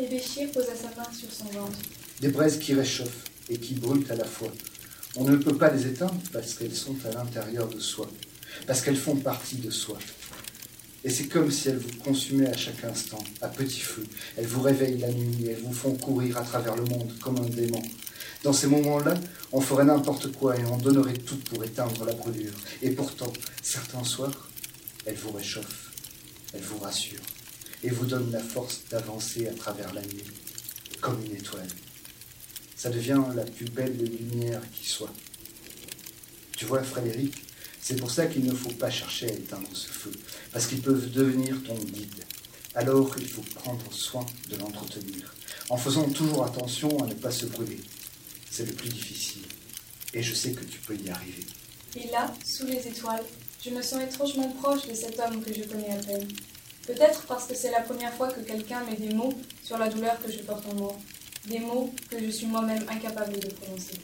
Et posa sa main sur son ventre. Des braises qui réchauffent et qui brûlent à la fois. On ne peut pas les éteindre parce qu'elles sont à l'intérieur de soi, parce qu'elles font partie de soi. Et c'est comme si elles vous consumaient à chaque instant, à petit feu. Elles vous réveillent la nuit, elles vous font courir à travers le monde comme un démon. Dans ces moments-là, on ferait n'importe quoi et on donnerait tout pour éteindre la brûlure. Et pourtant, certains soirs, elles vous réchauffent, elles vous rassurent et vous donnent la force d'avancer à travers la nuit, comme une étoile. Ça devient la plus belle lumière qui soit. Tu vois, Frédéric, c'est pour ça qu'il ne faut pas chercher à éteindre ce feu, parce qu'ils peuvent devenir ton guide. Alors il faut prendre soin de l'entretenir, en faisant toujours attention à ne pas se brûler. C'est le plus difficile, et je sais que tu peux y arriver. Et là, sous les étoiles, je me sens étrangement proche de cet homme que je connais à peine. Peut-être parce que c'est la première fois que quelqu'un met des mots sur la douleur que je porte en moi, des mots que je suis moi-même incapable de prononcer.